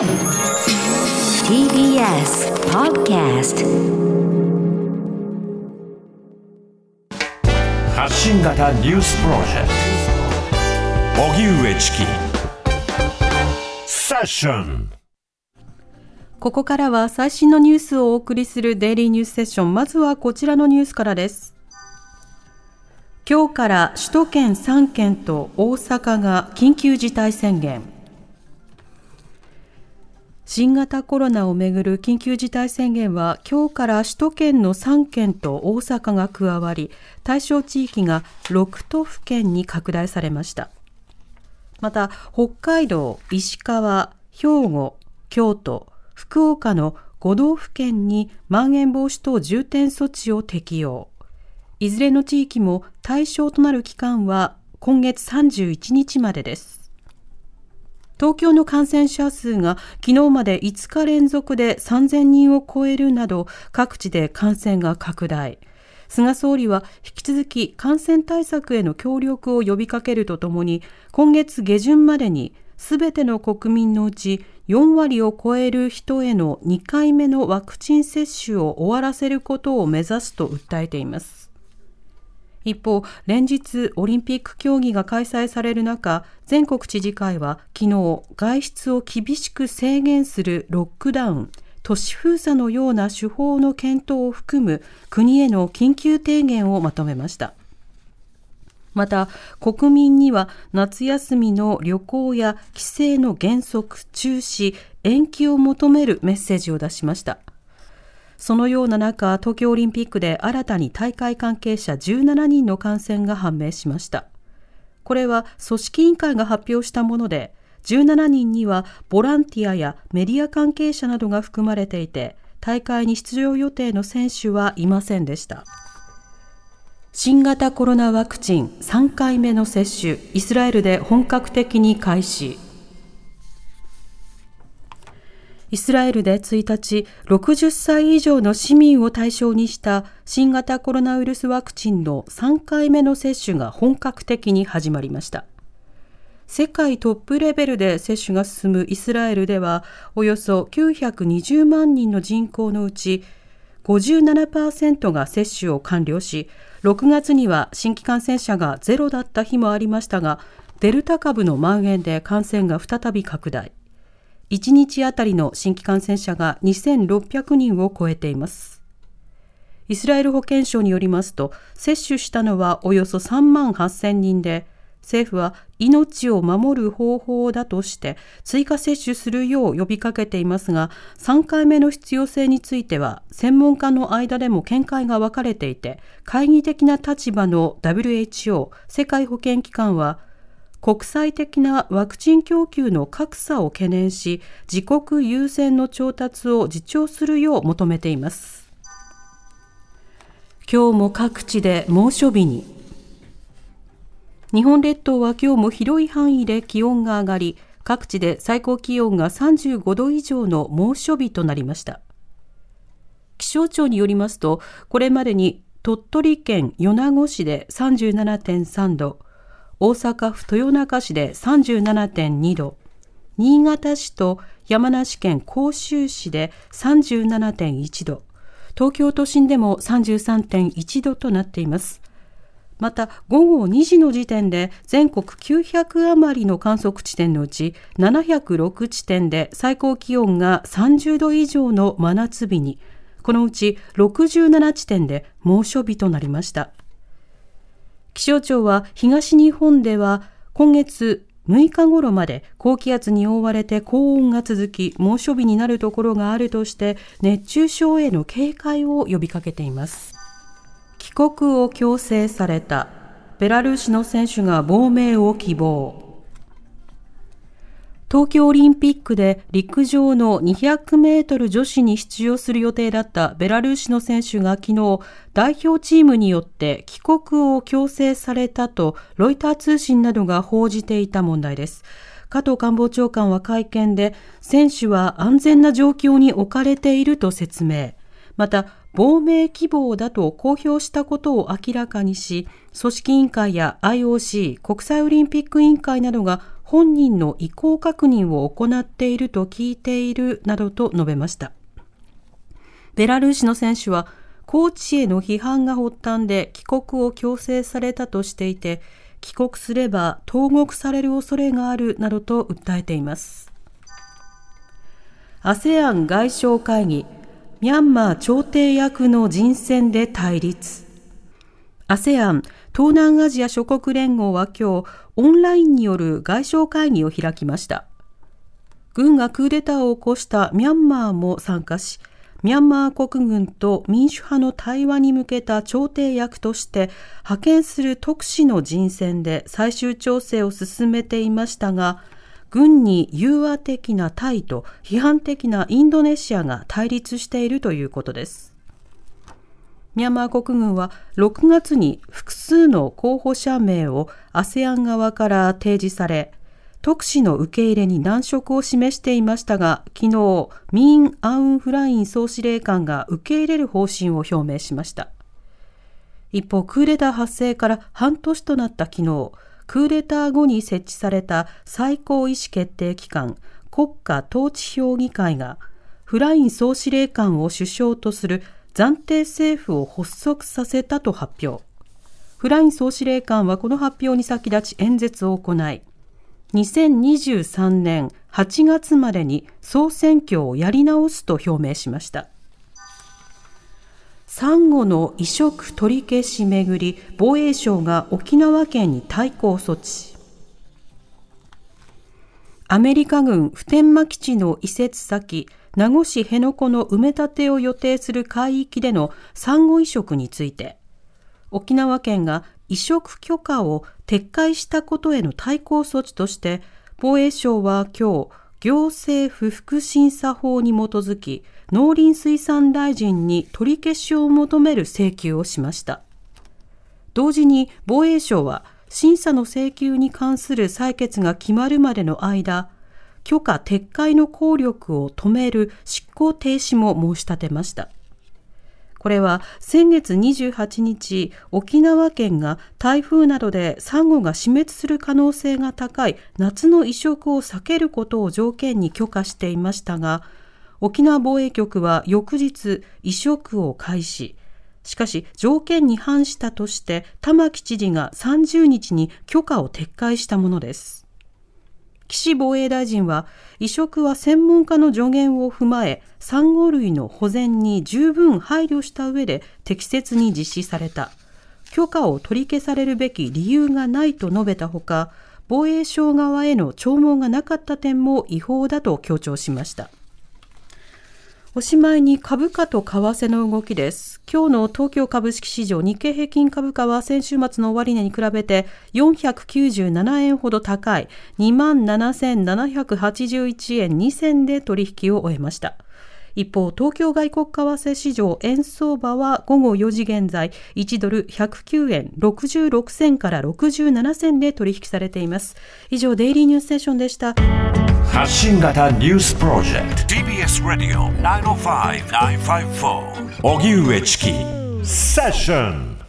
TBS Podcast 発信型ニュースプロジェクト荻上チキセッションここからは最新のニュースをお送りするデイリーニュースセッション。まずはこちらのニュースからです。今日から首都圏3県と大阪が緊急事態宣言。新型コロナをめぐる緊急事態宣言は今日から首都圏の3県と大阪が加わり、対象地域が6都府県に拡大されました。また、北海道、石川、兵庫、京都、福岡の5道府県にまん延防止等重点措置を適用。いずれの地域も対象となる期間は今月31日までです。東京の感染者数が昨日まで5日連続で3000人を超えるなど各地で感染が拡大。菅総理は引き続き感染対策への協力を呼びかけるとともに今月下旬までにすべての国民のうち4割を超える人への2回目のワクチン接種を終わらせることを目指すと訴えています。一方、連日オリンピック競技が開催される中、全国知事会は昨日外出を厳しく制限するロックダウン、都市封鎖のような手法の検討を含む国への緊急提言をまとめました。また、国民には夏休みの旅行や帰省の原則中止、延期を求めるメッセージを出しました。そのような中、東京オリンピックで新たに大会関係者17人の感染が判明しました。これは組織委員会が発表したもので、17人にはボランティアやメディア関係者などが含まれていて、大会に出場予定の選手はいませんでした。新型コロナワクチン3回目の接種、イスラエルで本格的に開始。イスラエルで1日、60歳以上の市民を対象にした新型コロナウイルスワクチンの3回目の接種が本格的に始まりました。世界トップレベルで接種が進むイスラエルでは、およそ920万人の人口のうち、57%が接種を完了し、6月には新規感染者がゼロだった日もありましたが、デルタ株の蔓延で感染が再び拡大。1日あたりの新規感染者が2600人を超えています。イスラエル保健省によりますと、接種したのはおよそ3万8000人で、政府は命を守る方法だとして追加接種するよう呼びかけていますが、3回目の必要性については専門家の間でも見解が分かれていて、懐疑的な立場の WHO 世界保健機関は、国際的なワクチン供給の格差を懸念し、自国優先の調達を自重するよう求めています。今日も各地で猛暑日に。日本列島は今日も広い範囲で気温が上がり、各地で最高気温が35度以上の猛暑日となりました。気象庁によりますと、これまでに鳥取県米子市で37.3度、大阪府豊中市で37.2度、新潟市と山梨県甲州市で37.1度、東京都心でも33.1度となっています。また午後2時の時点で全国900余りの観測地点のうち706地点で最高気温が30度以上の真夏日に、このうち67地点で猛暑日となりました。気象庁は東日本では今月6日頃まで高気圧に覆われて高温が続き猛暑日になるところがあるとして熱中症への警戒を呼びかけています。帰国を強制されたベラルーシの選手が亡命を希望。東京オリンピックで陸上の200メートル女子に出場する予定だったベラルーシの選手が昨日代表チームによって帰国を強制されたとロイター通信などが報じていた問題です。加藤官房長官は会見で選手は安全な状況に置かれていると説明。また、亡命希望だと公表したことを明らかにし、組織委員会や IOC 国際オリンピック委員会などが本人の意向確認を行っていると聞いているなどと述べました。ベラルーシの選手は、コーチへの批判が発端で帰国を強制されたとしていて、帰国すれば投獄される恐れがあるなどと訴えています。ASEAN 外相会議、ミャンマー調停役の人選で対立。ASEAN 東南アジア諸国連合は今日、オンラインによる外相会議を開きました。軍がクーデターを起こしたミャンマーも参加し、ミャンマー国軍と民主派の対話に向けた調停役として派遣する特使の人選で最終調整を進めていましたが、軍に融和的なタイと批判的なインドネシアが対立しているということです。ミャンマー国軍は6月に複数の候補者名を ASEAN 側から提示され、特使の受け入れに難色を示していましたが、昨日、ミーン・アウン・フライン総司令官が受け入れる方針を表明しました。一方、クーデター発生から半年となった昨日、クーデター後に設置された最高意思決定機関、国家統治評議会が、フライン総司令官を首相とする暫定政府を発足させたと発表。フライン総司令官はこの発表に先立ち演説を行い、2023年8月までに総選挙をやり直すと表明しました。サンゴの移植取り消しめぐり、防衛省が沖縄県に対抗措置。アメリカ軍普天間基地の移設先、名護市辺野古の埋め立てを予定する海域でのサンゴ移植について、沖縄県が移植許可を撤回したことへの対抗措置として、防衛省は今日、行政不服審査法に基づき、農林水産大臣に取り消しを求める請求をしました。同時に防衛省は、審査の請求に関する採決が決まるまでの間、許可撤回の効力を止める執行停止も申し立てました。これは先月28日、沖縄県が台風などでサンゴが死滅する可能性が高い夏の移植を避けることを条件に許可していましたが、沖縄防衛局は翌日移植を開始。しかし条件に反したとして玉城知事が30日に許可を撤回したものです。岸防衛大臣は移植は専門家の助言を踏まえサンゴ類の保全に十分配慮した上で適切に実施された許可を取り消されるべき理由がないと述べたほか防衛省側への聴聞がなかった点も違法だと強調しましたおしまいに株価と為替の動きです。今日の東京株式市場日経平均株価は先週末の終値に比べて497円ほど高い27,781円2銭で取引を終えました。一方、東京外国為替市場円相場は午後4時現在、1ドル109円66銭から67銭で取引されています。以上、デイリーニュースセッションでした。発信型ニュースプロジェクト TBS ラディオ905-954おぎゅうえちきセッション